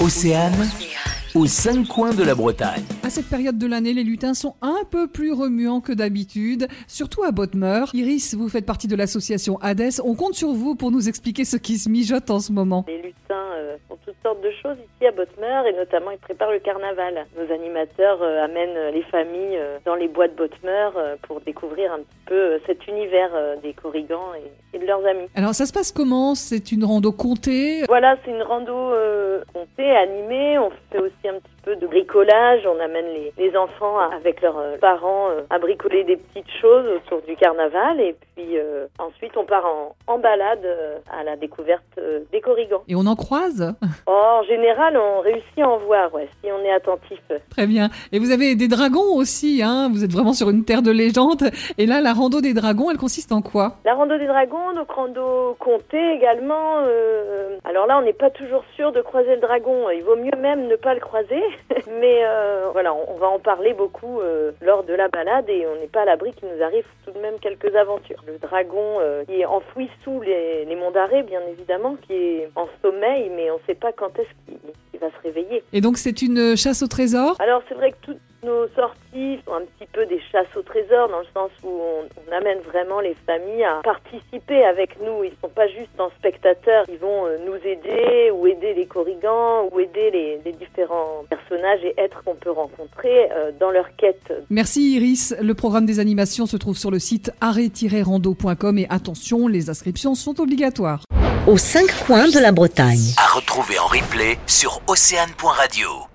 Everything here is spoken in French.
Océane, aux cinq coins de la Bretagne. À cette période de l'année, les lutins sont un peu plus remuants que d'habitude, surtout à Bodmer. Iris, vous faites partie de l'association Hades. On compte sur vous pour nous expliquer ce qui se mijote en ce moment. Les lutins font toutes sortes de choses ici à Bodmer et notamment ils préparent le carnaval. Nos animateurs euh, amènent les familles euh, dans les bois de Bodmer euh, pour découvrir un petit peu euh, cet univers euh, des corrigans et, et de leurs amis. Alors ça se passe comment? C'est une rando comptée? Voilà, c'est une rando euh, comptée, animée. On fait aussi un petit peu de bricolage. On amène les, les enfants à- avec leurs euh, parents euh, à bricoler des petites choses autour du carnaval. Et puis euh, ensuite, on part en, en balade euh, à la découverte euh, des corrigans. et on en croise? en général, on réussit à en voir, ouais, si on est attentif. Très bien. Et vous avez des dragons aussi, hein Vous êtes vraiment sur une terre de légende. Et là, la rando des dragons, elle consiste en quoi? La rando des dragons, donc rando comptée également. euh, alors là, on n'est pas toujours sûr de croiser le dragon. Il vaut mieux même ne pas le croiser. Mais euh, voilà, on, on va en parler beaucoup euh, lors de la balade et on n'est pas à l'abri qu'il nous arrive tout de même quelques aventures. Le dragon euh, qui est enfoui sous les, les monts d'arrêt, bien évidemment, qui est en sommeil, mais on ne sait pas quand est-ce qu'il va se réveiller. Et donc c'est une chasse au trésor? Alors c'est vrai que toutes nos sorties sont un petit peu des chasses au trésor dans le sens où on, on amène vraiment les familles à participer avec nous. Ils sont pas juste en spectateurs, ils vont euh, nous aider ou aider les corrigans ou aider les, les différents personnages et êtres qu'on peut rencontrer euh, dans leur quête. Merci Iris. Le programme des animations se trouve sur le site arrêt-rando.com et attention, les inscriptions sont obligatoires. aux cinq coins de la Bretagne. À retrouver en replay sur océane.radio.